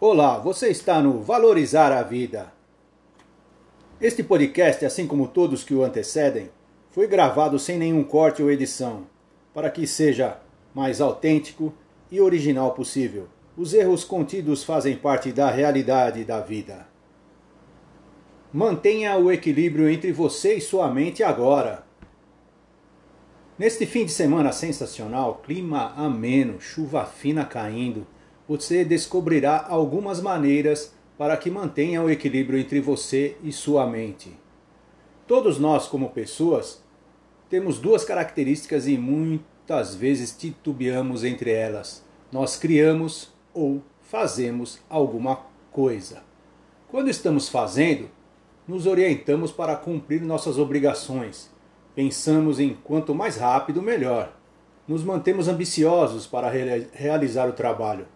Olá, você está no Valorizar a Vida. Este podcast, assim como todos que o antecedem, foi gravado sem nenhum corte ou edição, para que seja mais autêntico e original possível. Os erros contidos fazem parte da realidade da vida. Mantenha o equilíbrio entre você e sua mente agora. Neste fim de semana sensacional, clima ameno, chuva fina caindo, você descobrirá algumas maneiras para que mantenha o equilíbrio entre você e sua mente. Todos nós, como pessoas, temos duas características e muitas vezes titubeamos entre elas. Nós criamos ou fazemos alguma coisa. Quando estamos fazendo, nos orientamos para cumprir nossas obrigações. Pensamos em quanto mais rápido, melhor. Nos mantemos ambiciosos para realizar o trabalho.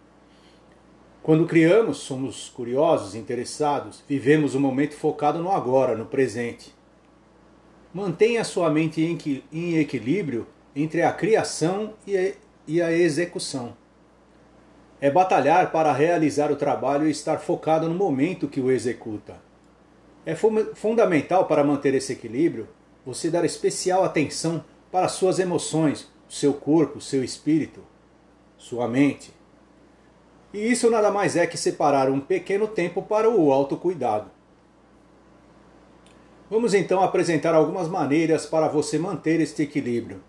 Quando criamos, somos curiosos, interessados, vivemos o momento focado no agora, no presente. Mantenha sua mente em equilíbrio entre a criação e a execução. É batalhar para realizar o trabalho e estar focado no momento que o executa. É fundamental para manter esse equilíbrio você dar especial atenção para suas emoções, seu corpo, seu espírito, sua mente. E isso nada mais é que separar um pequeno tempo para o autocuidado. Vamos então apresentar algumas maneiras para você manter este equilíbrio.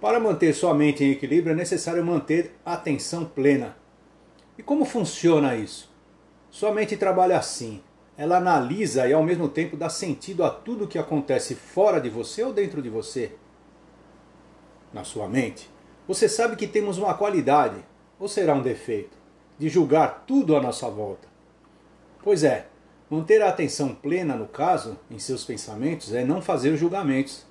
Para manter sua mente em equilíbrio é necessário manter a atenção plena. E como funciona isso? Sua mente trabalha assim. Ela analisa e ao mesmo tempo dá sentido a tudo que acontece fora de você ou dentro de você. Na sua mente, você sabe que temos uma qualidade, ou será um defeito, de julgar tudo à nossa volta? Pois é, manter a atenção plena, no caso, em seus pensamentos, é não fazer julgamentos.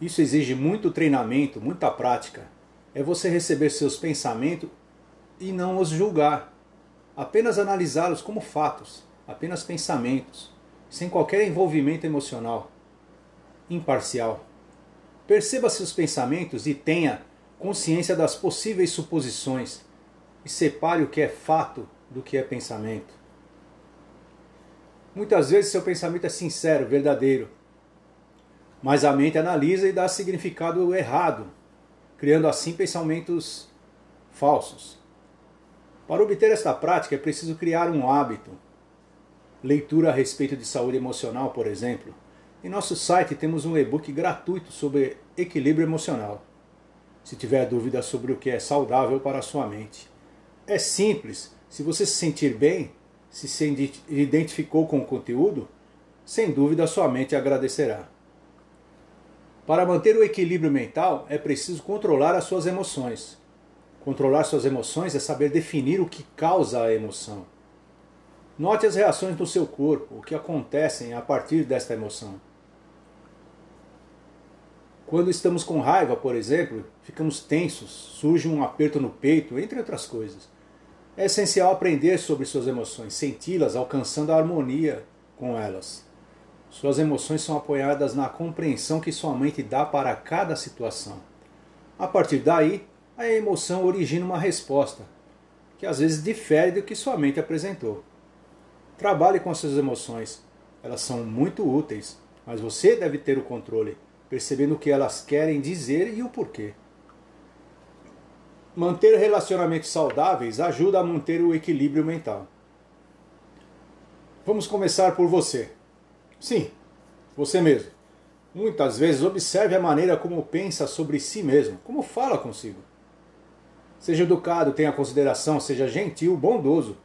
Isso exige muito treinamento, muita prática. É você receber seus pensamentos e não os julgar, apenas analisá-los como fatos, apenas pensamentos, sem qualquer envolvimento emocional. Imparcial. Perceba seus pensamentos e tenha consciência das possíveis suposições e separe o que é fato do que é pensamento. Muitas vezes seu pensamento é sincero, verdadeiro, mas a mente analisa e dá significado errado, criando assim pensamentos falsos. Para obter esta prática é preciso criar um hábito. Leitura a respeito de saúde emocional, por exemplo. Em nosso site temos um e-book gratuito sobre equilíbrio emocional se tiver dúvida sobre o que é saudável para a sua mente. É simples, se você se sentir bem, se se identificou com o conteúdo, sem dúvida sua mente agradecerá. Para manter o equilíbrio mental, é preciso controlar as suas emoções. Controlar suas emoções é saber definir o que causa a emoção. Note as reações do seu corpo, o que acontecem a partir desta emoção. Quando estamos com raiva, por exemplo, ficamos tensos, surge um aperto no peito, entre outras coisas. É essencial aprender sobre suas emoções, senti-las alcançando a harmonia com elas. Suas emoções são apoiadas na compreensão que sua mente dá para cada situação. A partir daí, a emoção origina uma resposta, que às vezes difere do que sua mente apresentou. Trabalhe com suas emoções, elas são muito úteis, mas você deve ter o controle percebendo o que elas querem dizer e o porquê. Manter relacionamentos saudáveis ajuda a manter o equilíbrio mental. Vamos começar por você. Sim, você mesmo. Muitas vezes observe a maneira como pensa sobre si mesmo, como fala consigo. Seja educado, tenha consideração, seja gentil, bondoso.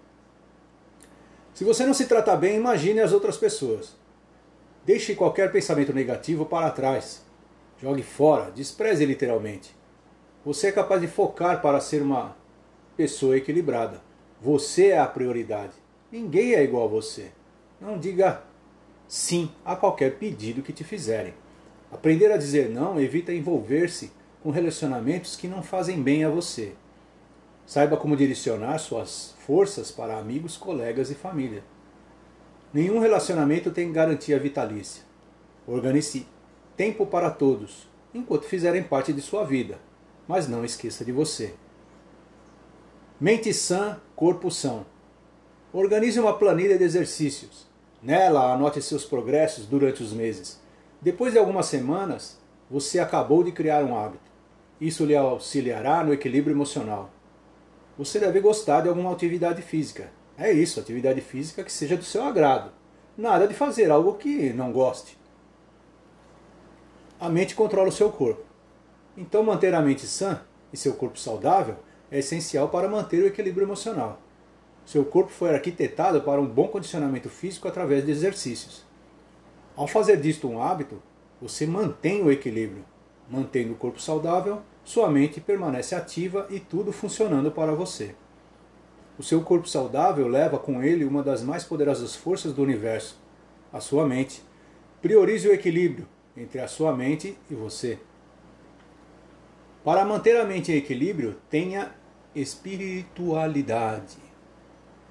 Se você não se trata bem, imagine as outras pessoas. Deixe qualquer pensamento negativo para trás. Jogue fora, despreze literalmente. Você é capaz de focar para ser uma pessoa equilibrada. Você é a prioridade. Ninguém é igual a você. Não diga sim a qualquer pedido que te fizerem. Aprender a dizer não evita envolver-se com relacionamentos que não fazem bem a você. Saiba como direcionar suas forças para amigos, colegas e família. Nenhum relacionamento tem garantia vitalícia. Organize tempo para todos, enquanto fizerem parte de sua vida, mas não esqueça de você. Mente sã, corpo são. Organize uma planilha de exercícios. Nela, anote seus progressos durante os meses. Depois de algumas semanas, você acabou de criar um hábito. Isso lhe auxiliará no equilíbrio emocional. Você deve gostar de alguma atividade física. É isso, atividade física que seja do seu agrado. Nada de fazer algo que não goste. A mente controla o seu corpo. Então, manter a mente sã e seu corpo saudável é essencial para manter o equilíbrio emocional. Seu corpo foi arquitetado para um bom condicionamento físico através de exercícios. Ao fazer disto um hábito, você mantém o equilíbrio. Mantendo o corpo saudável, sua mente permanece ativa e tudo funcionando para você. O seu corpo saudável leva com ele uma das mais poderosas forças do universo, a sua mente. Priorize o equilíbrio entre a sua mente e você. Para manter a mente em equilíbrio, tenha espiritualidade.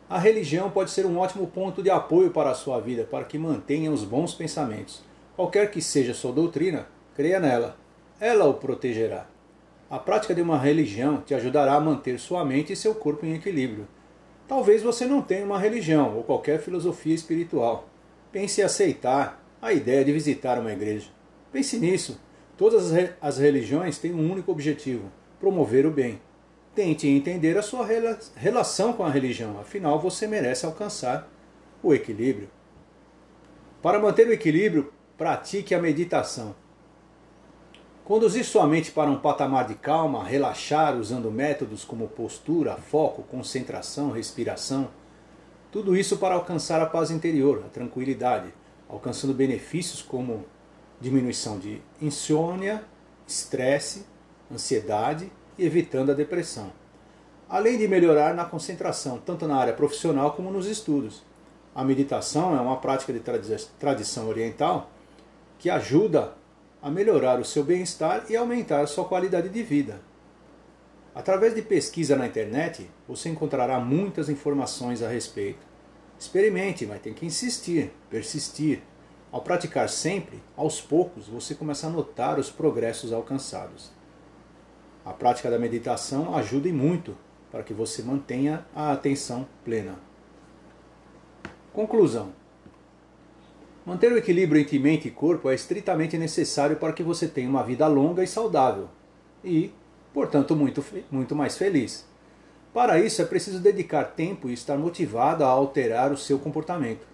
A religião pode ser um ótimo ponto de apoio para a sua vida, para que mantenha os bons pensamentos. Qualquer que seja sua doutrina, creia nela. Ela o protegerá. A prática de uma religião te ajudará a manter sua mente e seu corpo em equilíbrio. Talvez você não tenha uma religião ou qualquer filosofia espiritual. Pense em aceitar a ideia de visitar uma igreja. Pense nisso. Todas as religiões têm um único objetivo: promover o bem. Tente entender a sua relação com a religião, afinal você merece alcançar o equilíbrio. Para manter o equilíbrio, pratique a meditação. Conduzir sua mente para um patamar de calma, relaxar usando métodos como postura, foco, concentração, respiração, tudo isso para alcançar a paz interior, a tranquilidade, alcançando benefícios como diminuição de insônia, estresse, ansiedade e evitando a depressão. Além de melhorar na concentração, tanto na área profissional como nos estudos. A meditação é uma prática de tradição oriental que ajuda a melhorar o seu bem-estar e aumentar a sua qualidade de vida. Através de pesquisa na internet, você encontrará muitas informações a respeito. Experimente, mas tem que insistir, persistir. Ao praticar sempre, aos poucos, você começa a notar os progressos alcançados. A prática da meditação ajuda e muito para que você mantenha a atenção plena. Conclusão: Manter o equilíbrio entre mente e corpo é estritamente necessário para que você tenha uma vida longa e saudável e, portanto, muito, muito mais feliz. Para isso é preciso dedicar tempo e estar motivado a alterar o seu comportamento,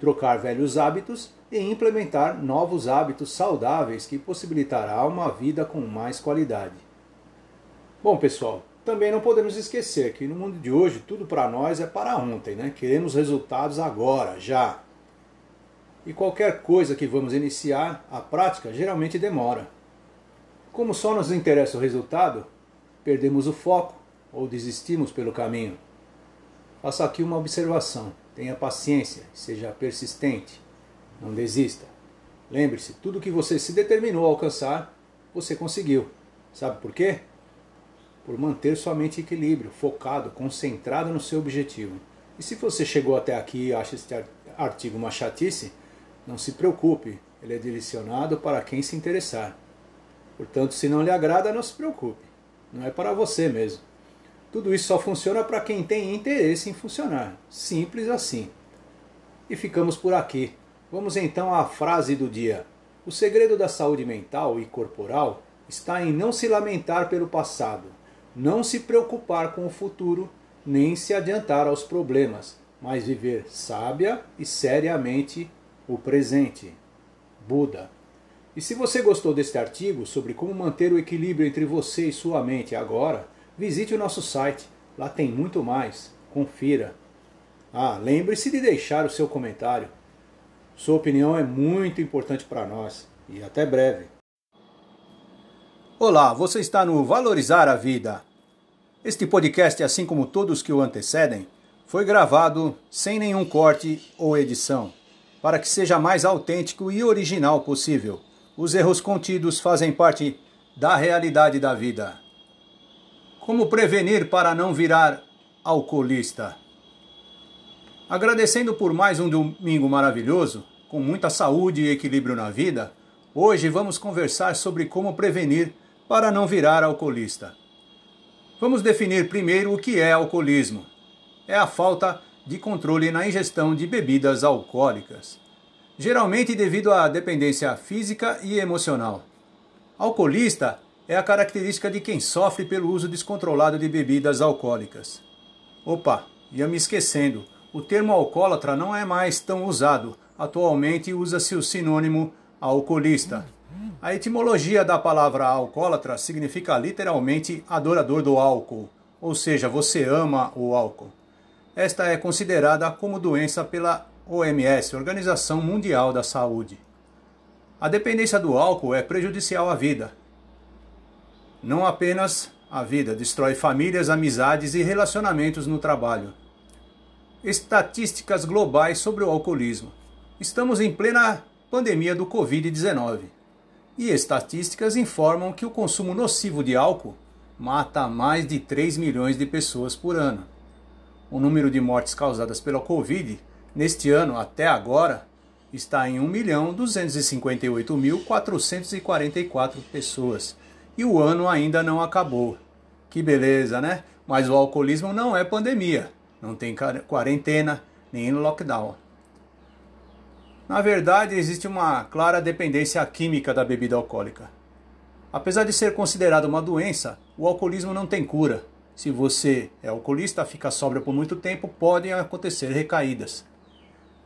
trocar velhos hábitos e implementar novos hábitos saudáveis que possibilitará uma vida com mais qualidade. Bom, pessoal, também não podemos esquecer que no mundo de hoje tudo para nós é para ontem, né? Queremos resultados agora, já. E qualquer coisa que vamos iniciar, a prática geralmente demora. Como só nos interessa o resultado, perdemos o foco ou desistimos pelo caminho. Faça aqui uma observação. Tenha paciência, seja persistente. Não desista. Lembre-se, tudo que você se determinou a alcançar, você conseguiu. Sabe por quê? por manter sua mente em equilíbrio, focado, concentrado no seu objetivo. E se você chegou até aqui e acha este artigo uma chatice, não se preocupe, ele é direcionado para quem se interessar. Portanto, se não lhe agrada, não se preocupe, não é para você mesmo. Tudo isso só funciona para quem tem interesse em funcionar, simples assim. E ficamos por aqui. Vamos então à frase do dia. O segredo da saúde mental e corporal está em não se lamentar pelo passado, não se preocupar com o futuro, nem se adiantar aos problemas, mas viver sábia e seriamente o presente. Buda. E se você gostou deste artigo sobre como manter o equilíbrio entre você e sua mente agora, visite o nosso site. Lá tem muito mais. Confira. Ah, lembre-se de deixar o seu comentário. Sua opinião é muito importante para nós. E até breve. Olá, você está no Valorizar a Vida. Este podcast, assim como todos que o antecedem, foi gravado sem nenhum corte ou edição, para que seja mais autêntico e original possível. Os erros contidos fazem parte da realidade da vida. Como prevenir para não virar alcoolista? Agradecendo por mais um domingo maravilhoso, com muita saúde e equilíbrio na vida, hoje vamos conversar sobre como prevenir para não virar alcoolista. Vamos definir primeiro o que é alcoolismo. É a falta de controle na ingestão de bebidas alcoólicas, geralmente devido à dependência física e emocional. Alcoolista é a característica de quem sofre pelo uso descontrolado de bebidas alcoólicas. Opa, ia me esquecendo. O termo alcoólatra não é mais tão usado. Atualmente usa-se o sinônimo alcoolista. A etimologia da palavra alcoólatra significa literalmente adorador do álcool, ou seja, você ama o álcool. Esta é considerada como doença pela OMS, Organização Mundial da Saúde. A dependência do álcool é prejudicial à vida. Não apenas a vida, destrói famílias, amizades e relacionamentos no trabalho. Estatísticas globais sobre o alcoolismo. Estamos em plena pandemia do Covid-19 e estatísticas informam que o consumo nocivo de álcool mata mais de 3 milhões de pessoas por ano. O número de mortes causadas pela Covid neste ano até agora está em 1.258.444 pessoas e o ano ainda não acabou. Que beleza, né? Mas o alcoolismo não é pandemia, não tem quarentena nem lockdown. Na verdade, existe uma clara dependência química da bebida alcoólica. Apesar de ser considerado uma doença, o alcoolismo não tem cura. Se você é alcoolista, fica sóbrio por muito tempo, podem acontecer recaídas.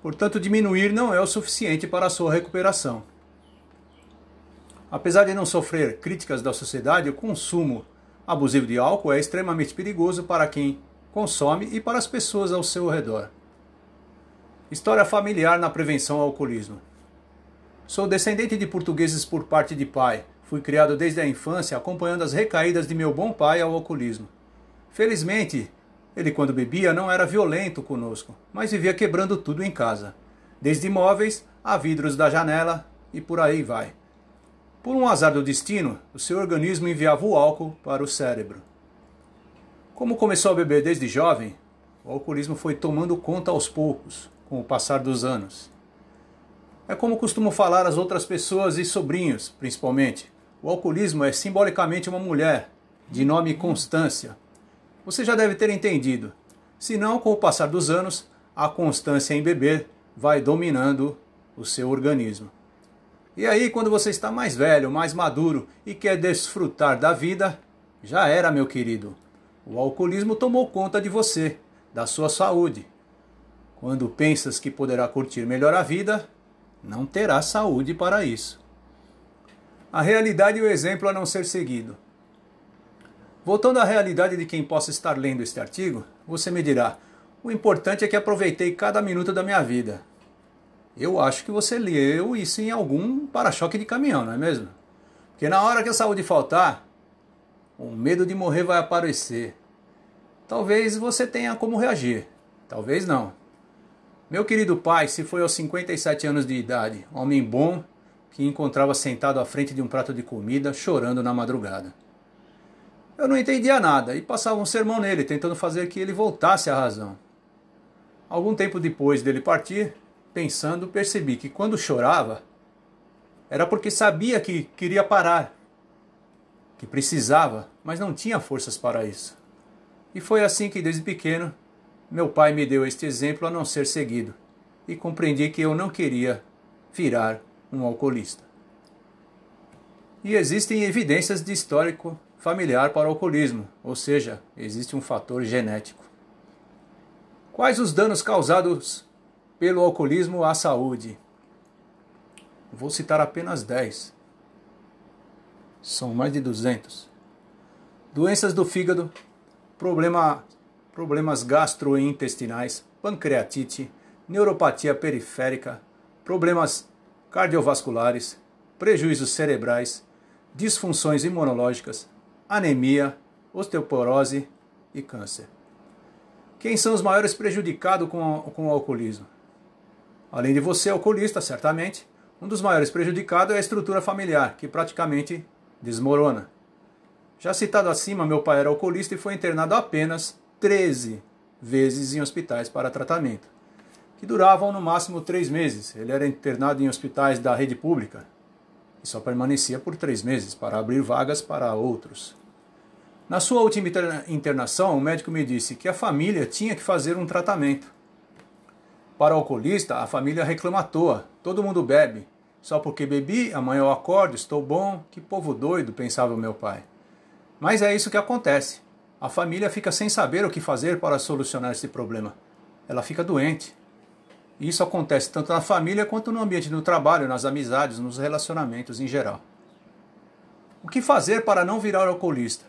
Portanto, diminuir não é o suficiente para a sua recuperação. Apesar de não sofrer críticas da sociedade, o consumo abusivo de álcool é extremamente perigoso para quem consome e para as pessoas ao seu redor. História familiar na prevenção ao alcoolismo. Sou descendente de portugueses por parte de pai. Fui criado desde a infância acompanhando as recaídas de meu bom pai ao alcoolismo. Felizmente, ele quando bebia não era violento conosco, mas vivia quebrando tudo em casa, desde móveis a vidros da janela e por aí vai. Por um azar do destino, o seu organismo enviava o álcool para o cérebro. Como começou a beber desde jovem, o alcoolismo foi tomando conta aos poucos com o passar dos anos. É como costumo falar às outras pessoas e sobrinhos, principalmente. O alcoolismo é simbolicamente uma mulher, de nome Constância. Você já deve ter entendido. Se não, com o passar dos anos, a constância em beber vai dominando o seu organismo. E aí, quando você está mais velho, mais maduro e quer desfrutar da vida, já era, meu querido. O alcoolismo tomou conta de você, da sua saúde, quando pensas que poderá curtir melhor a vida, não terá saúde para isso. A realidade e o exemplo a não ser seguido. Voltando à realidade de quem possa estar lendo este artigo, você me dirá: o importante é que aproveitei cada minuto da minha vida. Eu acho que você leu isso em algum para-choque de caminhão, não é mesmo? Porque na hora que a saúde faltar, o medo de morrer vai aparecer. Talvez você tenha como reagir, talvez não. Meu querido pai se foi aos 57 anos de idade, homem bom que encontrava sentado à frente de um prato de comida, chorando na madrugada. Eu não entendia nada e passava um sermão nele, tentando fazer que ele voltasse à razão. Algum tempo depois dele partir, pensando, percebi que quando chorava, era porque sabia que queria parar, que precisava, mas não tinha forças para isso. E foi assim que, desde pequeno, meu pai me deu este exemplo a não ser seguido e compreendi que eu não queria virar um alcoolista. E existem evidências de histórico familiar para o alcoolismo, ou seja, existe um fator genético. Quais os danos causados pelo alcoolismo à saúde? Vou citar apenas 10. São mais de 200. Doenças do fígado, problema problemas gastrointestinais, pancreatite, neuropatia periférica, problemas cardiovasculares, prejuízos cerebrais, disfunções imunológicas, anemia, osteoporose e câncer. Quem são os maiores prejudicados com, com o alcoolismo? Além de você, alcoolista, certamente, um dos maiores prejudicados é a estrutura familiar, que praticamente desmorona. Já citado acima, meu pai era alcoolista e foi internado apenas 13 vezes em hospitais para tratamento, que duravam no máximo três meses. Ele era internado em hospitais da rede pública e só permanecia por três meses para abrir vagas para outros. Na sua última internação, o médico me disse que a família tinha que fazer um tratamento. Para o alcoolista, a família reclama à toa. Todo mundo bebe. Só porque bebi, amanhã eu acordo, estou bom. Que povo doido, pensava o meu pai. Mas é isso que acontece. A família fica sem saber o que fazer para solucionar esse problema. Ela fica doente. Isso acontece tanto na família quanto no ambiente do trabalho, nas amizades, nos relacionamentos em geral. O que fazer para não virar alcoolista?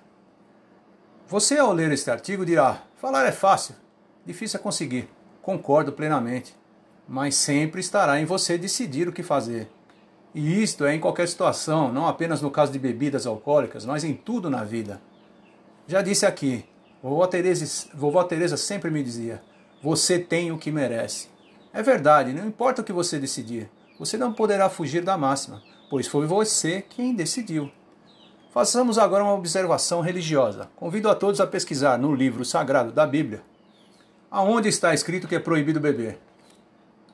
Você, ao ler este artigo, dirá: falar é fácil, difícil é conseguir. Concordo plenamente. Mas sempre estará em você decidir o que fazer. E isto é em qualquer situação, não apenas no caso de bebidas alcoólicas, mas em tudo na vida. Já disse aqui, vovó Teresa, vovó Teresa sempre me dizia: você tem o que merece. É verdade, não importa o que você decidir, você não poderá fugir da máxima, pois foi você quem decidiu. Façamos agora uma observação religiosa. Convido a todos a pesquisar no livro sagrado da Bíblia aonde está escrito que é proibido beber.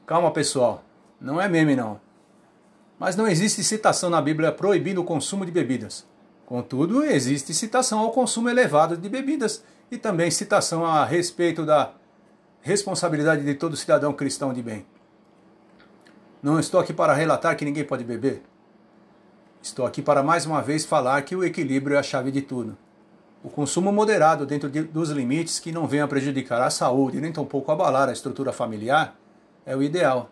Calma, pessoal, não é meme não. Mas não existe citação na Bíblia proibindo o consumo de bebidas. Contudo, existe citação ao consumo elevado de bebidas e também citação a respeito da responsabilidade de todo cidadão cristão de bem. Não estou aqui para relatar que ninguém pode beber. Estou aqui para mais uma vez falar que o equilíbrio é a chave de tudo. O consumo moderado dentro de, dos limites que não venha prejudicar a saúde nem tampouco abalar a estrutura familiar é o ideal.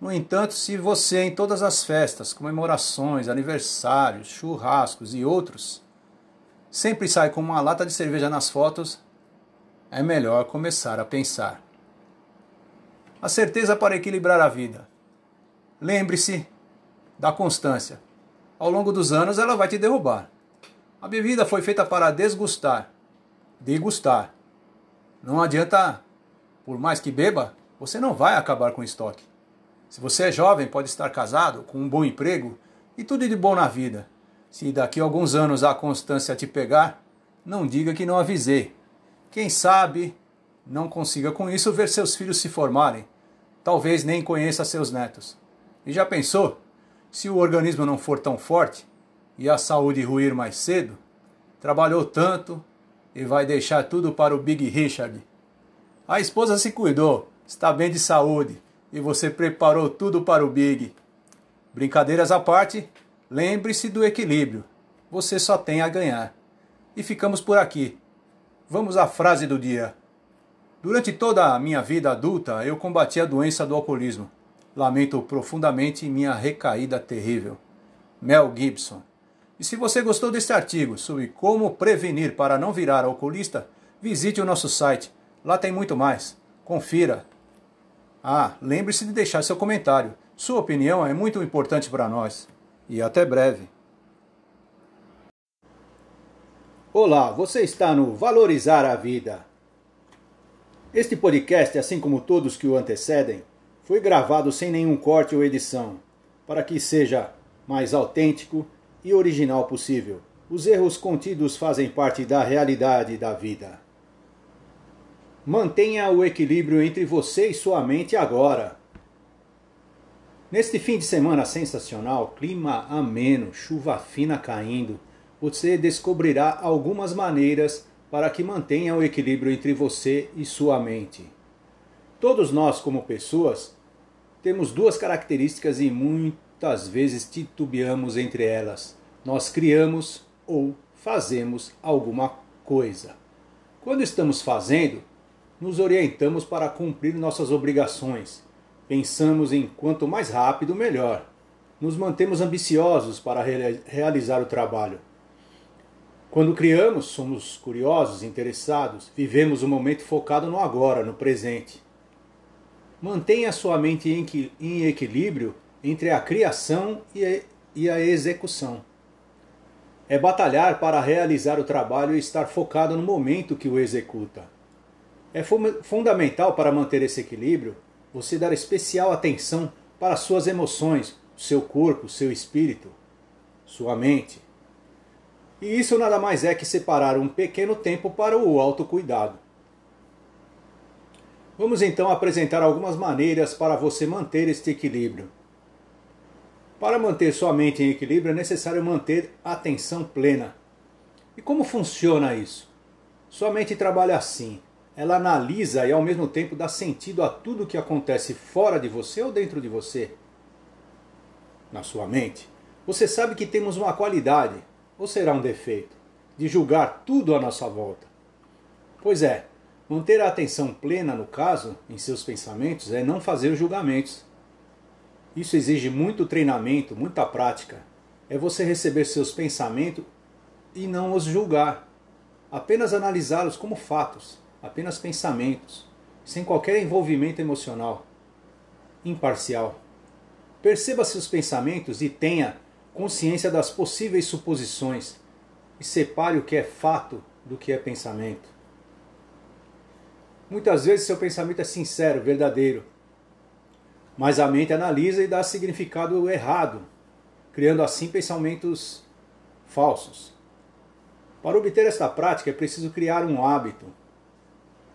No entanto, se você em todas as festas, comemorações, aniversários, churrascos e outros sempre sai com uma lata de cerveja nas fotos, é melhor começar a pensar. A certeza para equilibrar a vida. Lembre-se da constância ao longo dos anos ela vai te derrubar. A bebida foi feita para desgustar, degustar. Não adianta, por mais que beba, você não vai acabar com o estoque. Se você é jovem, pode estar casado, com um bom emprego e tudo de bom na vida. Se daqui a alguns anos a constância te pegar, não diga que não avisei. Quem sabe não consiga com isso ver seus filhos se formarem. Talvez nem conheça seus netos. E já pensou? Se o organismo não for tão forte e a saúde ruir mais cedo, trabalhou tanto e vai deixar tudo para o Big Richard. A esposa se cuidou, está bem de saúde e você preparou tudo para o Big. Brincadeiras à parte, lembre-se do equilíbrio. Você só tem a ganhar. E ficamos por aqui. Vamos à frase do dia. Durante toda a minha vida adulta, eu combati a doença do alcoolismo. Lamento profundamente minha recaída terrível. Mel Gibson. E se você gostou deste artigo sobre como prevenir para não virar alcoolista, visite o nosso site. Lá tem muito mais. Confira. Ah, lembre-se de deixar seu comentário. Sua opinião é muito importante para nós. E até breve. Olá, você está no Valorizar a Vida. Este podcast, assim como todos que o antecedem, foi gravado sem nenhum corte ou edição, para que seja mais autêntico e original possível. Os erros contidos fazem parte da realidade da vida. Mantenha o equilíbrio entre você e sua mente agora. Neste fim de semana sensacional, clima ameno, chuva fina caindo, você descobrirá algumas maneiras para que mantenha o equilíbrio entre você e sua mente. Todos nós, como pessoas, temos duas características e muitas vezes titubeamos entre elas. Nós criamos ou fazemos alguma coisa. Quando estamos fazendo, nos orientamos para cumprir nossas obrigações. Pensamos em quanto mais rápido, melhor. Nos mantemos ambiciosos para realizar o trabalho. Quando criamos, somos curiosos, interessados, vivemos o momento focado no agora, no presente. Mantenha sua mente em equilíbrio entre a criação e a execução. É batalhar para realizar o trabalho e estar focado no momento que o executa. É fundamental para manter esse equilíbrio você dar especial atenção para suas emoções, seu corpo, seu espírito, sua mente. E isso nada mais é que separar um pequeno tempo para o autocuidado. Vamos então apresentar algumas maneiras para você manter este equilíbrio. Para manter sua mente em equilíbrio é necessário manter a atenção plena. E como funciona isso? Sua mente trabalha assim. Ela analisa e ao mesmo tempo dá sentido a tudo que acontece fora de você ou dentro de você. Na sua mente, você sabe que temos uma qualidade, ou será um defeito, de julgar tudo à nossa volta. Pois é, manter a atenção plena no caso, em seus pensamentos, é não fazer julgamentos. Isso exige muito treinamento, muita prática. É você receber seus pensamentos e não os julgar. Apenas analisá-los como fatos, apenas pensamentos, sem qualquer envolvimento emocional. Imparcial. Perceba seus pensamentos e tenha consciência das possíveis suposições e separe o que é fato do que é pensamento. Muitas vezes seu pensamento é sincero, verdadeiro, mas a mente analisa e dá significado errado, criando assim pensamentos falsos. Para obter esta prática é preciso criar um hábito.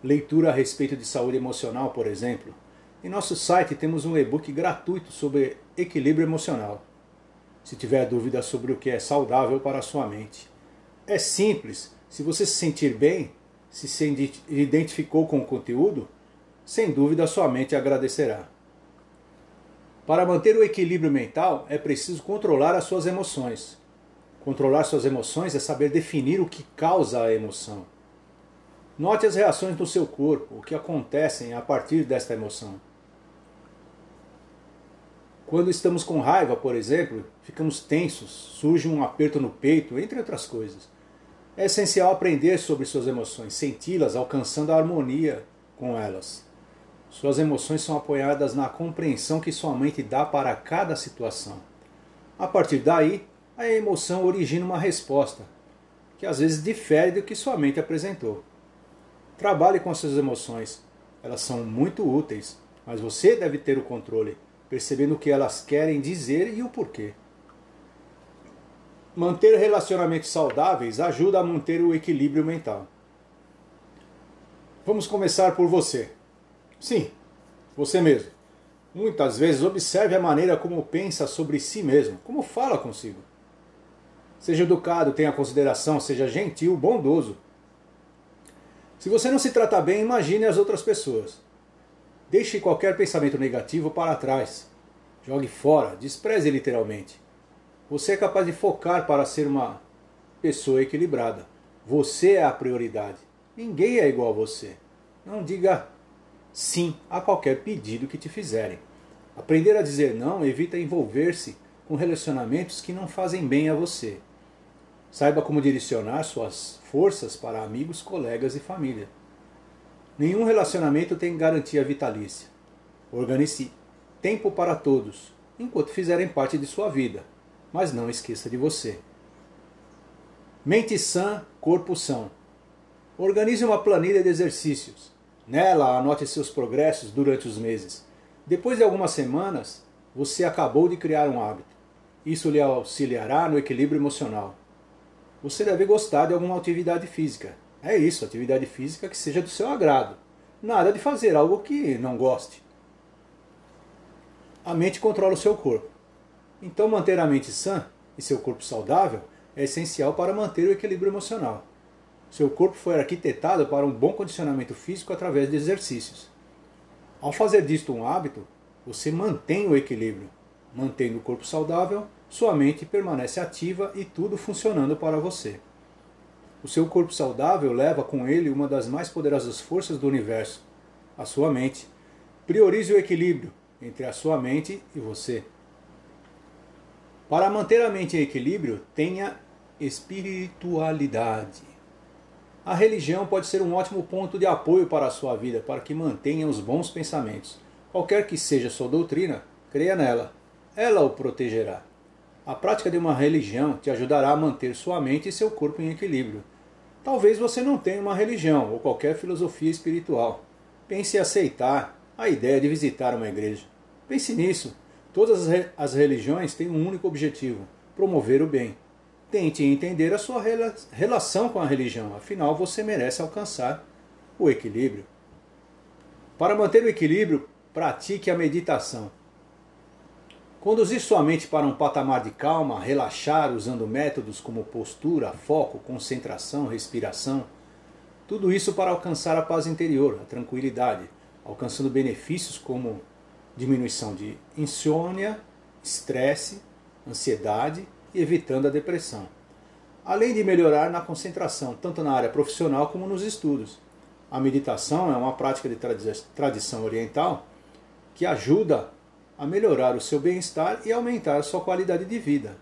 Leitura a respeito de saúde emocional, por exemplo. Em nosso site temos um e-book gratuito sobre equilíbrio emocional. Se tiver dúvida sobre o que é saudável para a sua mente. É simples. Se você se sentir bem, se se identificou com o conteúdo, sem dúvida sua mente agradecerá. Para manter o equilíbrio mental, é preciso controlar as suas emoções. Controlar suas emoções é saber definir o que causa a emoção. Note as reações do seu corpo, o que acontecem a partir desta emoção. Quando estamos com raiva, por exemplo, ficamos tensos, surge um aperto no peito, entre outras coisas. É essencial aprender sobre suas emoções, senti-las, alcançando a harmonia com elas. Suas emoções são apoiadas na compreensão que sua mente dá para cada situação. A partir daí, a emoção origina uma resposta, que às vezes difere do que sua mente apresentou. Trabalhe com suas emoções, elas são muito úteis, mas você deve ter o controle, percebendo o que elas querem dizer e o porquê. Manter relacionamentos saudáveis ajuda a manter o equilíbrio mental. Vamos começar por você. Sim, você mesmo. Muitas vezes observe a maneira como pensa sobre si mesmo, como fala consigo. Seja educado, tenha consideração, seja gentil, bondoso. Se você não se trata bem, imagine as outras pessoas. Deixe qualquer pensamento negativo para trás. Jogue fora, despreze literalmente. Você é capaz de focar para ser uma pessoa equilibrada. Você é a prioridade. Ninguém é igual a você. Não diga sim a qualquer pedido que te fizerem. Aprender a dizer não evita envolver-se com relacionamentos que não fazem bem a você. Saiba como direcionar suas forças para amigos, colegas e família. Nenhum relacionamento tem garantia vitalícia. Organize tempo para todos, enquanto fizerem parte de sua vida, mas não esqueça de você. Mente sã, corpo são. Organize uma planilha de exercícios. Nela, anote seus progressos durante os meses. Depois de algumas semanas, você acabou de criar um hábito. Isso lhe auxiliará no equilíbrio emocional. Você deve gostar de alguma atividade física. É isso, atividade física que seja do seu agrado. Nada de fazer algo que não goste. A mente controla o seu corpo. Então, manter a mente sã e seu corpo saudável é essencial para manter o equilíbrio emocional. Seu corpo foi arquitetado para um bom condicionamento físico através de exercícios. Ao fazer disto um hábito, você mantém o equilíbrio. Mantendo o corpo saudável, sua mente permanece ativa e tudo funcionando para você. O seu corpo saudável leva com ele uma das mais poderosas forças do universo, a sua mente. Priorize o equilíbrio entre a sua mente e você. Para manter a mente em equilíbrio, tenha espiritualidade. A religião pode ser um ótimo ponto de apoio para a sua vida, para que mantenha os bons pensamentos. Qualquer que seja sua doutrina, creia nela. Ela o protegerá. A prática de uma religião te ajudará a manter sua mente e seu corpo em equilíbrio. Talvez você não tenha uma religião ou qualquer filosofia espiritual. Pense em aceitar a ideia de visitar uma igreja. Pense nisso. Todas as religiões têm um único objetivo: promover o bem. Tente entender a sua relação com a religião, afinal você merece alcançar o equilíbrio. Para manter o equilíbrio, pratique a meditação. Conduzir sua mente para um patamar de calma, relaxar usando métodos como postura, foco, concentração, respiração, tudo isso para alcançar a paz interior, a tranquilidade, alcançando benefícios como diminuição de insônia, estresse, ansiedade e evitando a depressão. Além de melhorar na concentração, tanto na área profissional como nos estudos. A meditação é uma prática de tradição oriental que ajuda a melhorar o seu bem-estar e aumentar a sua qualidade de vida.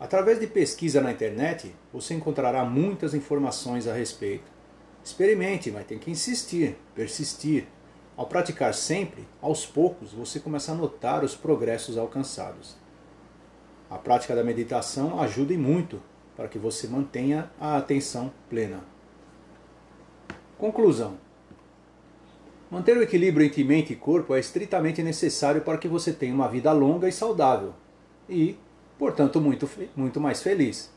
Através de pesquisa na internet, você encontrará muitas informações a respeito. Experimente, mas tem que insistir, persistir. Ao praticar sempre, aos poucos, você começa a notar os progressos alcançados. A prática da meditação ajuda e muito para que você mantenha a atenção plena. Conclusão: Manter o equilíbrio entre mente e corpo é estritamente necessário para que você tenha uma vida longa e saudável e, portanto, muito, muito mais feliz.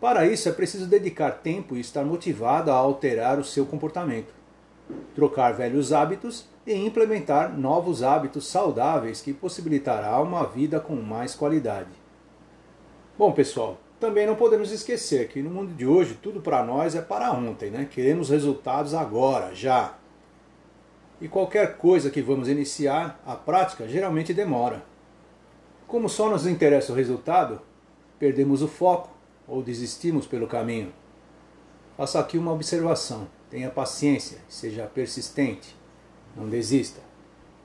Para isso é preciso dedicar tempo e estar motivado a alterar o seu comportamento, trocar velhos hábitos e implementar novos hábitos saudáveis que possibilitará uma vida com mais qualidade. Bom, pessoal, também não podemos esquecer que no mundo de hoje tudo para nós é para ontem, né? Queremos resultados agora, já. E qualquer coisa que vamos iniciar, a prática geralmente demora. Como só nos interessa o resultado, perdemos o foco ou desistimos pelo caminho. Faça aqui uma observação. Tenha paciência, seja persistente, não desista.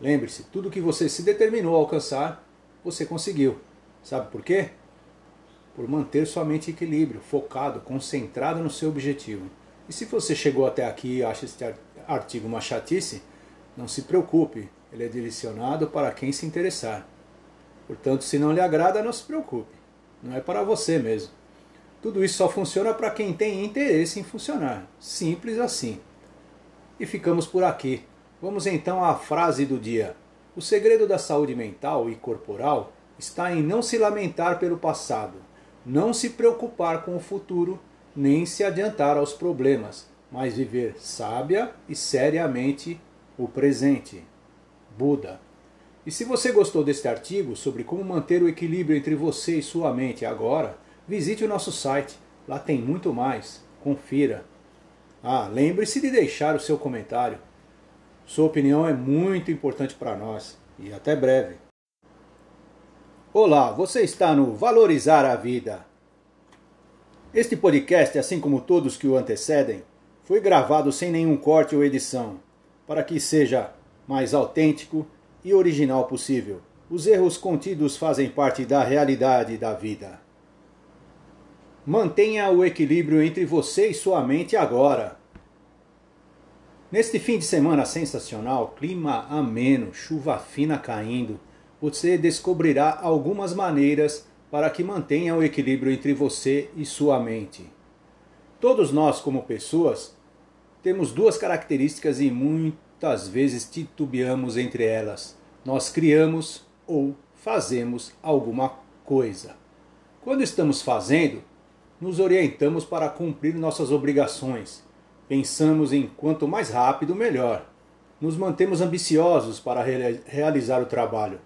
Lembre-se, tudo que você se determinou a alcançar, você conseguiu. Sabe por quê? por manter sua mente em equilíbrio, focado, concentrado no seu objetivo. E se você chegou até aqui e acha este artigo uma chatice, não se preocupe, ele é direcionado para quem se interessar. Portanto, se não lhe agrada, não se preocupe, não é para você mesmo. Tudo isso só funciona para quem tem interesse em funcionar. Simples assim. E ficamos por aqui. Vamos então à frase do dia. O segredo da saúde mental e corporal está em não se lamentar pelo passado, não se preocupar com o futuro, nem se adiantar aos problemas, mas viver sábia e seriamente o presente. Buda. E se você gostou deste artigo sobre como manter o equilíbrio entre você e sua mente agora, visite o nosso site. Lá tem muito mais. Confira. Ah, lembre-se de deixar o seu comentário. Sua opinião é muito importante para nós. E até breve. Olá, você está no Valorizar a Vida. Este podcast, assim como todos que o antecedem, foi gravado sem nenhum corte ou edição, para que seja mais autêntico e original possível. Os erros contidos fazem parte da realidade da vida. Mantenha o equilíbrio entre você e sua mente agora. Neste fim de semana sensacional, clima ameno, chuva fina caindo, você descobrirá algumas maneiras para que mantenha o equilíbrio entre você e sua mente. Todos nós, como pessoas, temos duas características e muitas vezes titubeamos entre elas. Nós criamos ou fazemos alguma coisa. Quando estamos fazendo, nos orientamos para cumprir nossas obrigações. Pensamos em quanto mais rápido, melhor. Nos mantemos ambiciosos para realizar o trabalho.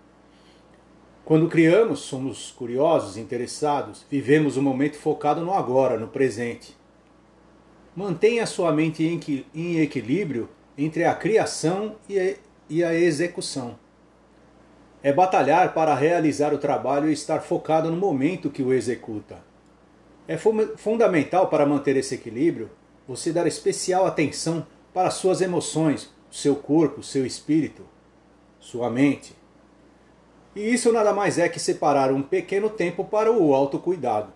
Quando criamos, somos curiosos, interessados, vivemos o um momento focado no agora, no presente. Mantenha sua mente em equilíbrio entre a criação e a execução. É batalhar para realizar o trabalho e estar focado no momento que o executa. É fundamental para manter esse equilíbrio você dar especial atenção para suas emoções, seu corpo, seu espírito, sua mente. E isso nada mais é que separar um pequeno tempo para o autocuidado.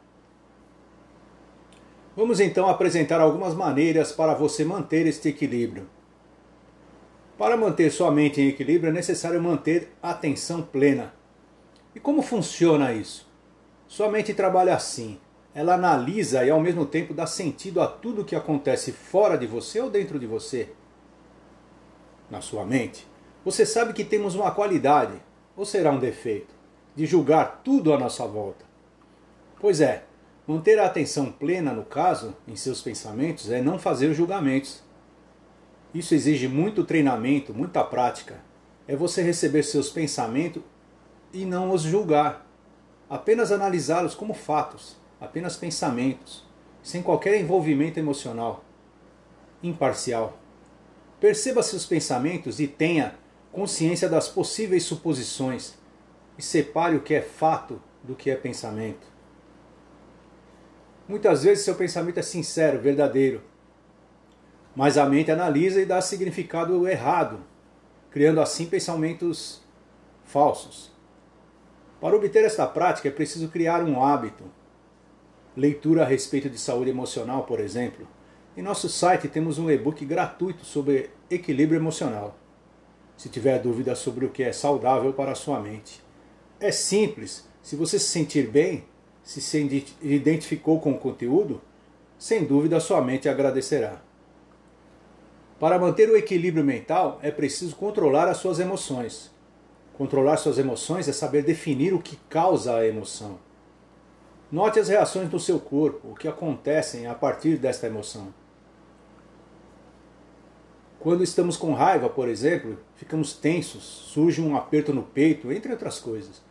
Vamos então apresentar algumas maneiras para você manter este equilíbrio. Para manter sua mente em equilíbrio é necessário manter a atenção plena. E como funciona isso? Sua mente trabalha assim. Ela analisa e ao mesmo tempo dá sentido a tudo que acontece fora de você ou dentro de você. Na sua mente. Você sabe que temos uma qualidade, ou será um defeito? De julgar tudo à nossa volta? Pois é, manter a atenção plena no caso, em seus pensamentos, é não fazer julgamentos. Isso exige muito treinamento, muita prática. É você receber seus pensamentos e não os julgar, apenas analisá-los como fatos, apenas pensamentos, sem qualquer envolvimento emocional, imparcial. Perceba seus pensamentos e tenha consciência das possíveis suposições e separe o que é fato do que é pensamento. Muitas vezes seu pensamento é sincero, verdadeiro, mas a mente analisa e dá significado errado, criando assim pensamentos falsos. Para obter esta prática é preciso criar um hábito. Leitura a respeito de saúde emocional, por exemplo. Em nosso site temos um e-book gratuito sobre equilíbrio emocional. Se tiver dúvida sobre o que é saudável para a sua mente. É simples, se você se sentir bem, se se identificou com o conteúdo, sem dúvida sua mente agradecerá. Para manter o equilíbrio mental, é preciso controlar as suas emoções. Controlar suas emoções é saber definir o que causa a emoção. Note as reações do seu corpo, o que acontecem a partir desta emoção. Quando estamos com raiva, por exemplo, ficamos tensos, surge um aperto no peito, entre outras coisas.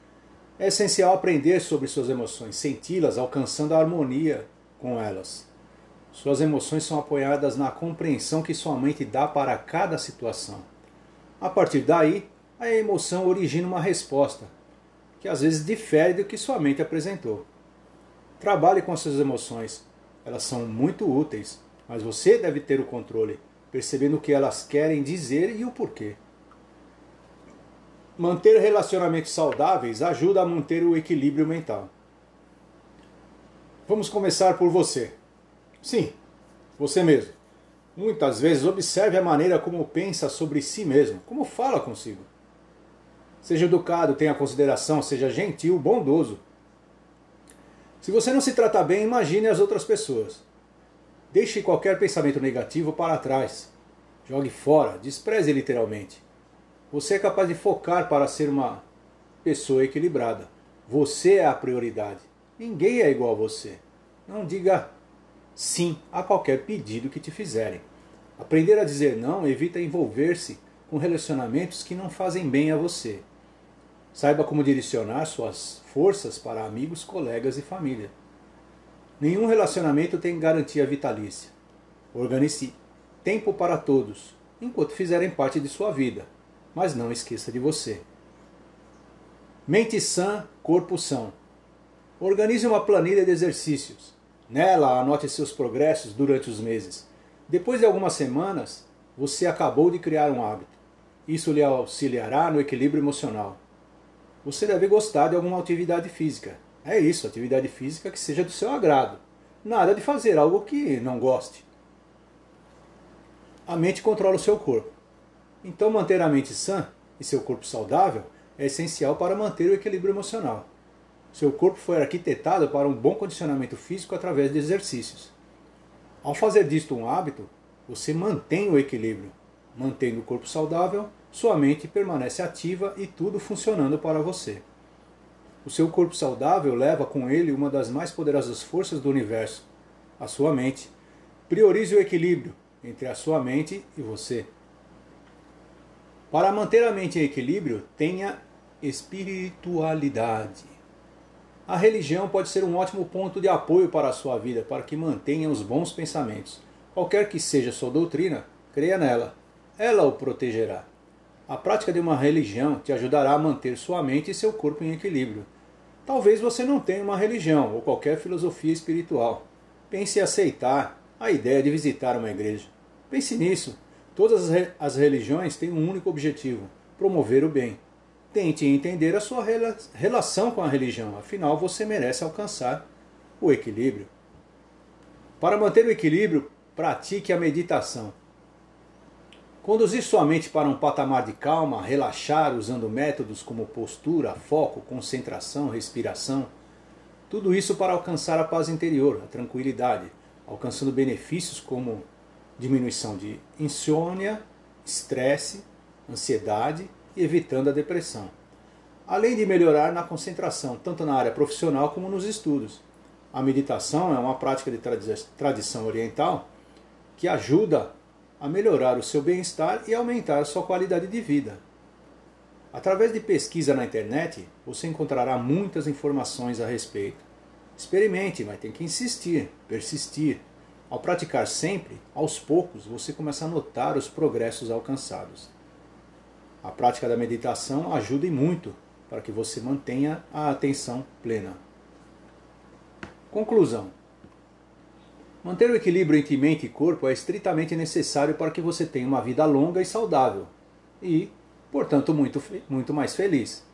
É essencial aprender sobre suas emoções, senti-las alcançando a harmonia com elas. Suas emoções são apoiadas na compreensão que sua mente dá para cada situação. A partir daí, a emoção origina uma resposta, que às vezes difere do que sua mente apresentou. Trabalhe com suas emoções, elas são muito úteis, mas você deve ter o controle, percebendo o que elas querem dizer e o porquê. Manter relacionamentos saudáveis ajuda a manter o equilíbrio mental. Vamos começar por você. Sim, você mesmo. Muitas vezes observe a maneira como pensa sobre si mesmo, como fala consigo. Seja educado, tenha consideração, seja gentil, bondoso. Se você não se trata bem, imagine as outras pessoas. Deixe qualquer pensamento negativo para trás. Jogue fora, despreze literalmente. Você é capaz de focar para ser uma pessoa equilibrada. Você é a prioridade. Ninguém é igual a você. Não diga sim a qualquer pedido que te fizerem. Aprender a dizer não evita envolver-se com relacionamentos que não fazem bem a você. Saiba como direcionar suas forças para amigos, colegas e família. Nenhum relacionamento tem garantia vitalícia. Organize tempo para todos, enquanto fizerem parte de sua vida, mas não esqueça de você. Mente sã, corpo são. Organize uma planilha de exercícios. Nela, anote seus progressos durante os meses. Depois de algumas semanas, você acabou de criar um hábito. Isso lhe auxiliará no equilíbrio emocional você deve gostar de alguma atividade física. É isso, atividade física que seja do seu agrado. Nada de fazer algo que não goste. A mente controla o seu corpo. Então, manter a mente sã e seu corpo saudável é essencial para manter o equilíbrio emocional. Seu corpo foi arquitetado para um bom condicionamento físico através de exercícios. Ao fazer disto um hábito, você mantém o equilíbrio, mantendo o corpo saudável sua mente permanece ativa e tudo funcionando para você. O seu corpo saudável leva com ele uma das mais poderosas forças do universo, a sua mente. Priorize o equilíbrio entre a sua mente e você. Para manter a mente em equilíbrio, tenha espiritualidade. A religião pode ser um ótimo ponto de apoio para a sua vida, para que mantenha os bons pensamentos. Qualquer que seja sua doutrina, creia nela. Ela o protegerá. A prática de uma religião te ajudará a manter sua mente e seu corpo em equilíbrio. Talvez você não tenha uma religião ou qualquer filosofia espiritual. Pense em aceitar a ideia de visitar uma igreja. Pense nisso. Todas as religiões têm um único objetivo: promover o bem. Tente entender a sua relação com a religião, afinal você merece alcançar o equilíbrio. Para manter o equilíbrio, pratique a meditação. Conduzir sua mente para um patamar de calma, relaxar usando métodos como postura, foco, concentração, respiração. Tudo isso para alcançar a paz interior, a tranquilidade, alcançando benefícios como diminuição de insônia, estresse, ansiedade e evitando a depressão. Além de melhorar na concentração, tanto na área profissional como nos estudos. A meditação é uma prática de tradição oriental que ajuda a melhorar o seu bem-estar e aumentar a sua qualidade de vida. Através de pesquisa na internet, você encontrará muitas informações a respeito. Experimente, mas tem que insistir, persistir. Ao praticar sempre, aos poucos você começa a notar os progressos alcançados. A prática da meditação ajuda e muito para que você mantenha a atenção plena. Conclusão: Manter o equilíbrio entre mente e corpo é estritamente necessário para que você tenha uma vida longa e saudável e, portanto, muito, muito mais feliz.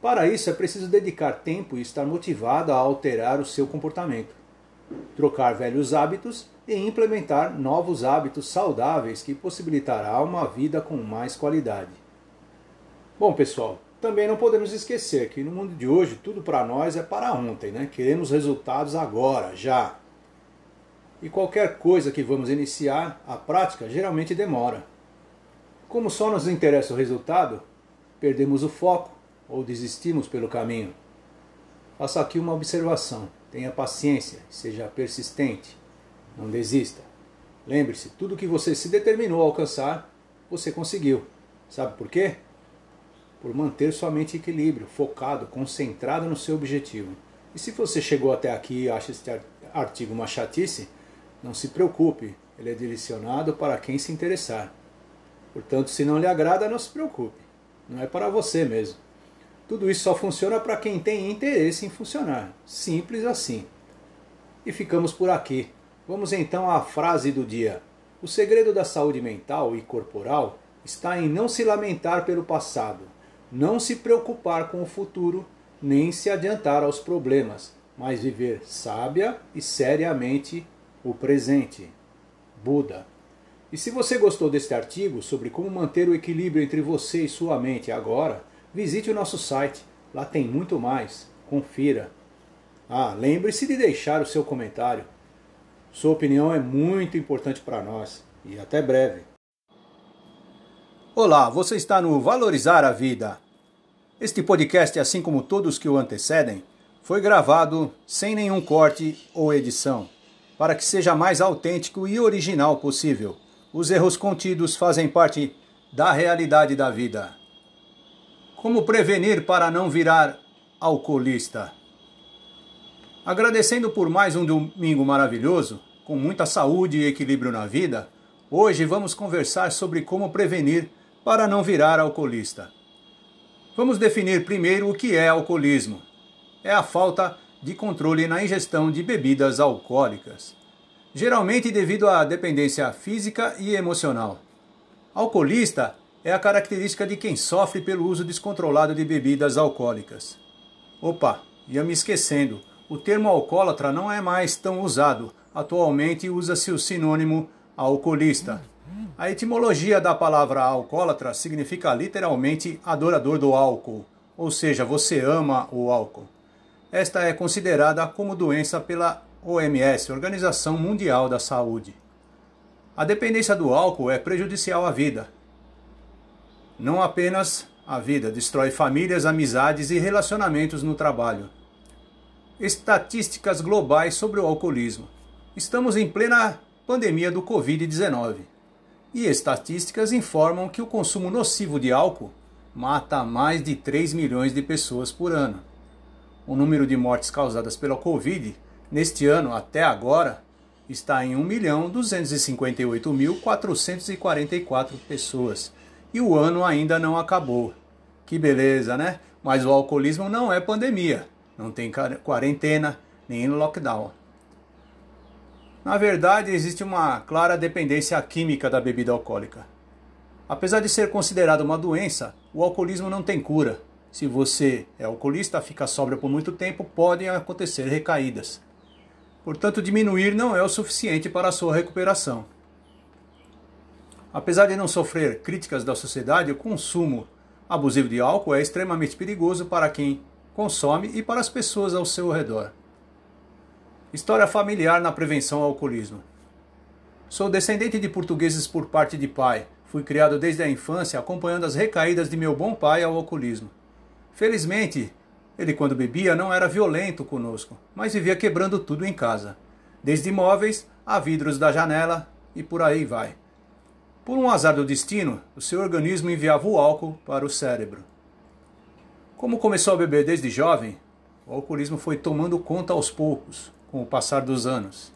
Para isso é preciso dedicar tempo e estar motivado a alterar o seu comportamento, trocar velhos hábitos e implementar novos hábitos saudáveis que possibilitará uma vida com mais qualidade. Bom, pessoal, também não podemos esquecer que no mundo de hoje tudo para nós é para ontem, né? Queremos resultados agora, já. E qualquer coisa que vamos iniciar, a prática geralmente demora. Como só nos interessa o resultado, perdemos o foco ou desistimos pelo caminho. Faça aqui uma observação. Tenha paciência, seja persistente, não desista. Lembre-se, tudo que você se determinou a alcançar, você conseguiu. Sabe por quê? Por manter sua mente em equilíbrio, focado, concentrado no seu objetivo. E se você chegou até aqui e acha este artigo uma chatice, não se preocupe, ele é direcionado para quem se interessar. Portanto, se não lhe agrada, não se preocupe. Não é para você mesmo. Tudo isso só funciona para quem tem interesse em funcionar. Simples assim. E ficamos por aqui. Vamos então à frase do dia. O segredo da saúde mental e corporal está em não se lamentar pelo passado, não se preocupar com o futuro, nem se adiantar aos problemas, mas viver sábia e seriamente o presente. Buda. E se você gostou deste artigo sobre como manter o equilíbrio entre você e sua mente agora, visite o nosso site. Lá tem muito mais. Confira. Ah, lembre-se de deixar o seu comentário. Sua opinião é muito importante para nós. E até breve. Olá, você está no Valorizar a Vida. Este podcast, assim como todos que o antecedem, foi gravado sem nenhum corte ou edição, para que seja mais autêntico e original possível. Os erros contidos fazem parte da realidade da vida. Como prevenir para não virar alcoolista? Agradecendo por mais um domingo maravilhoso, com muita saúde e equilíbrio na vida, hoje vamos conversar sobre como prevenir para não virar alcoolista. Vamos definir primeiro o que é alcoolismo. É a falta de controle na ingestão de bebidas alcoólicas geralmente devido à dependência física e emocional. Alcoolista é a característica de quem sofre pelo uso descontrolado de bebidas alcoólicas. Opa, ia me esquecendo, o termo alcoólatra não é mais tão usado. Atualmente usa-se o sinônimo alcoolista. A etimologia da palavra alcoólatra significa literalmente adorador do álcool, ou seja, você ama o álcool. Esta é considerada como doença pela OMS, Organização Mundial da Saúde. A dependência do álcool é prejudicial à vida. Não apenas a vida, destrói famílias, amizades e relacionamentos no trabalho. Estatísticas globais sobre o alcoolismo. Estamos em plena pandemia do Covid-19 e estatísticas informam que o consumo nocivo de álcool mata mais de 3 milhões de pessoas por ano. O número de mortes causadas pela Covid neste ano até agora está em 1.258.444 pessoas. E o ano ainda não acabou. Que beleza, né? Mas o alcoolismo não é pandemia. Não tem quarentena, nem lockdown. Na verdade, existe uma clara dependência química da bebida alcoólica. Apesar de ser considerado uma doença, o alcoolismo não tem cura. Se você é alcoolista, fica sóbrio por muito tempo, podem acontecer recaídas. Portanto, diminuir não é o suficiente para a sua recuperação. Apesar de não sofrer críticas da sociedade, o consumo abusivo de álcool é extremamente perigoso para quem consome e para as pessoas ao seu redor. História familiar na prevenção ao alcoolismo. Sou descendente de portugueses por parte de pai. Fui criado desde a infância acompanhando as recaídas de meu bom pai ao alcoolismo. Felizmente, ele, quando bebia, não era violento conosco, mas vivia quebrando tudo em casa, desde móveis a vidros da janela e por aí vai. Por um azar do destino, o seu organismo enviava o álcool para o cérebro. Como começou a beber desde jovem, o alcoolismo foi tomando conta aos poucos, com o passar dos anos.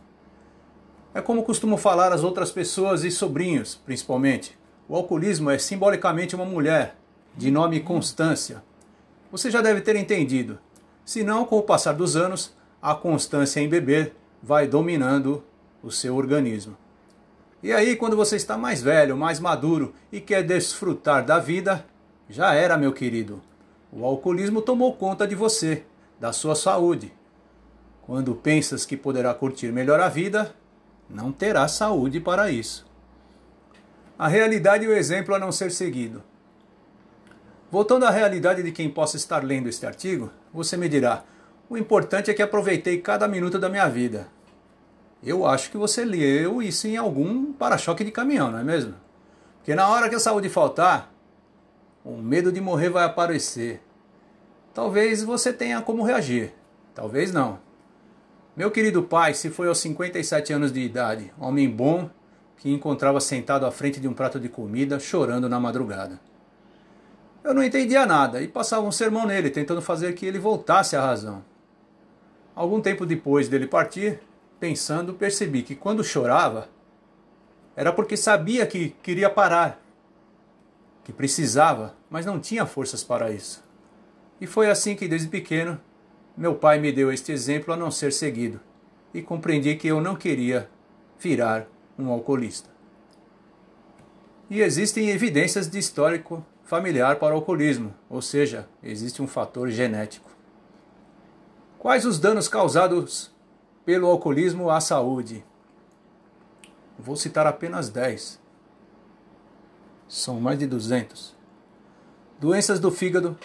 É como costumo falar às outras pessoas e sobrinhos, principalmente. O alcoolismo é simbolicamente uma mulher, de nome Constância. Você já deve ter entendido. Se não, com o passar dos anos, a constância em beber vai dominando o seu organismo. E aí, quando você está mais velho, mais maduro e quer desfrutar da vida, já era, meu querido. O alcoolismo tomou conta de você, da sua saúde. Quando pensas que poderá curtir melhor a vida, não terá saúde para isso. A realidade e o exemplo a não ser seguido. Voltando à realidade de quem possa estar lendo este artigo, você me dirá: o importante é que aproveitei cada minuto da minha vida. Eu acho que você leu isso em algum para-choque de caminhão, não é mesmo? Porque na hora que a saúde faltar, o medo de morrer vai aparecer. Talvez você tenha como reagir, talvez não. Meu querido pai se foi aos 57 anos de idade, homem bom que encontrava sentado à frente de um prato de comida, chorando na madrugada. Eu não entendia nada e passava um sermão nele, tentando fazer que ele voltasse à razão. Algum tempo depois dele partir, pensando, percebi que quando chorava, era porque sabia que queria parar, que precisava, mas não tinha forças para isso. E foi assim que, desde pequeno, meu pai me deu este exemplo a não ser seguido, e compreendi que eu não queria virar um alcoolista. E existem evidências de histórico familiar para o alcoolismo, ou seja, existe um fator genético. Quais os danos causados pelo alcoolismo à saúde? Vou citar apenas 10 são mais de 200. Doenças do fígado,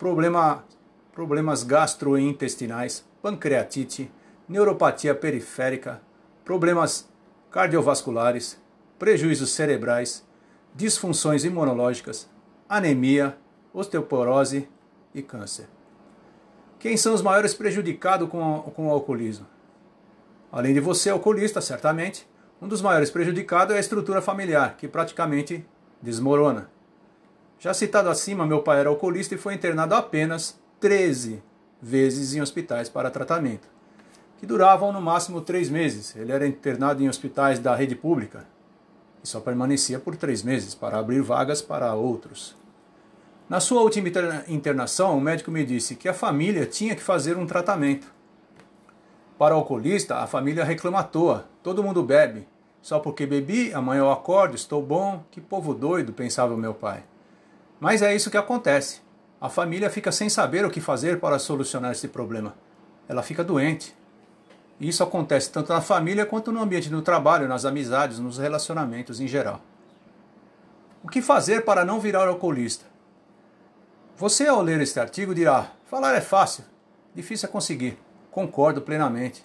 problema, problemas gastrointestinais, pancreatite, neuropatia periférica, problemas cardiovasculares, prejuízos cerebrais, disfunções imunológicas, anemia, osteoporose e câncer. Quem são os maiores prejudicados com, com o alcoolismo? Além de você, alcoolista, certamente, um dos maiores prejudicados é a estrutura familiar, que praticamente desmorona. Já citado acima, meu pai era alcoolista e foi internado apenas 13 vezes em hospitais para tratamento, que duravam no máximo três meses. Ele era internado em hospitais da rede pública e só permanecia por três meses para abrir vagas para outros. Na sua última internação, o médico me disse que a família tinha que fazer um tratamento. Para o alcoolista, a família reclama à toa, todo mundo bebe, só porque bebi, amanhã eu acordo, estou bom. Que povo doido, pensava o meu pai. Mas é isso que acontece. A família fica sem saber o que fazer para solucionar esse problema. Ela fica doente. E isso acontece tanto na família quanto no ambiente do trabalho, nas amizades, nos relacionamentos em geral. O que fazer para não virar alcoolista? Você, ao ler este artigo, dirá: falar é fácil, difícil é conseguir. Concordo plenamente.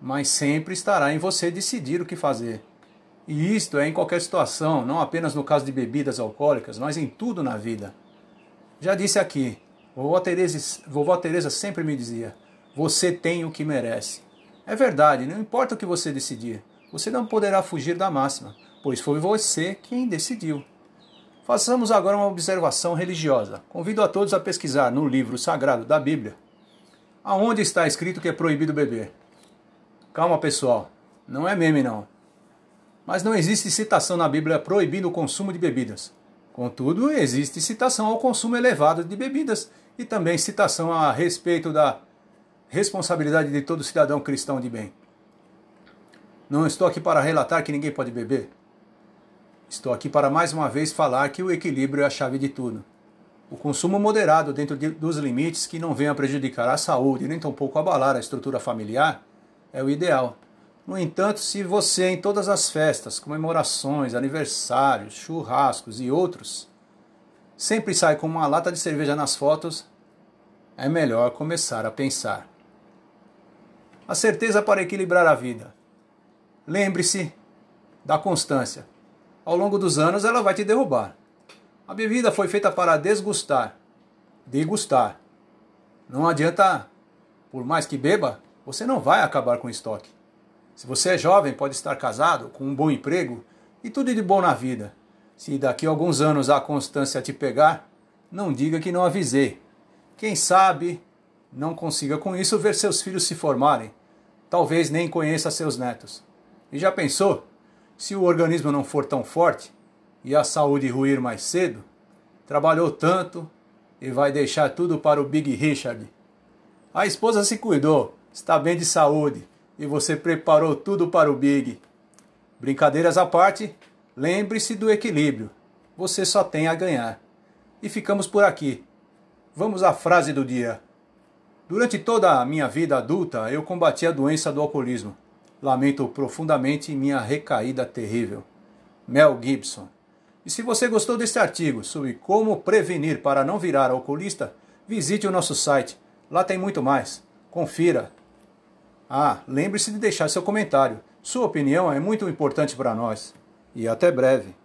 Mas sempre estará em você decidir o que fazer. E isto é em qualquer situação, não apenas no caso de bebidas alcoólicas, mas em tudo na vida. Já disse aqui, vovó Teresa, vovó Teresa sempre me dizia: você tem o que merece. É verdade, não importa o que você decidir, você não poderá fugir da máxima, pois foi você quem decidiu. Façamos agora uma observação religiosa. Convido a todos a pesquisar no livro sagrado da Bíblia aonde está escrito que é proibido beber. Calma, pessoal, não é meme não. Mas não existe citação na Bíblia proibindo o consumo de bebidas. Contudo, existe citação ao consumo elevado de bebidas e também citação a respeito da responsabilidade de todo cidadão cristão de bem. Não estou aqui para relatar que ninguém pode beber. Estou aqui para mais uma vez falar que o equilíbrio é a chave de tudo. O consumo moderado dentro de, dos limites que não venha prejudicar a saúde nem tampouco abalar a estrutura familiar é o ideal. No entanto, se você em todas as festas, comemorações, aniversários, churrascos e outros, sempre sai com uma lata de cerveja nas fotos, é melhor começar a pensar. A certeza para equilibrar a vida. Lembre-se da constância. Ao longo dos anos ela vai te derrubar. A bebida foi feita para desgustar, degustar. Não adianta, por mais que beba, você não vai acabar com o estoque. Se você é jovem, pode estar casado, com um bom emprego e tudo de bom na vida. Se daqui a alguns anos a constância te pegar, não diga que não avisei. Quem sabe não consiga com isso ver seus filhos se formarem. Talvez nem conheça seus netos. E já pensou? Se o organismo não for tão forte e a saúde ruir mais cedo, trabalhou tanto e vai deixar tudo para o Big Richard. A esposa se cuidou, está bem de saúde e você preparou tudo para o Big. Brincadeiras à parte, lembre-se do equilíbrio. Você só tem a ganhar. E ficamos por aqui. Vamos à frase do dia. Durante toda a minha vida adulta, eu combati a doença do alcoolismo. Lamento profundamente minha recaída terrível. Mel Gibson. E se você gostou deste artigo sobre como prevenir para não virar alcoolista, visite o nosso site. Lá tem muito mais. Confira. Ah, lembre-se de deixar seu comentário. Sua opinião é muito importante para nós. E até breve.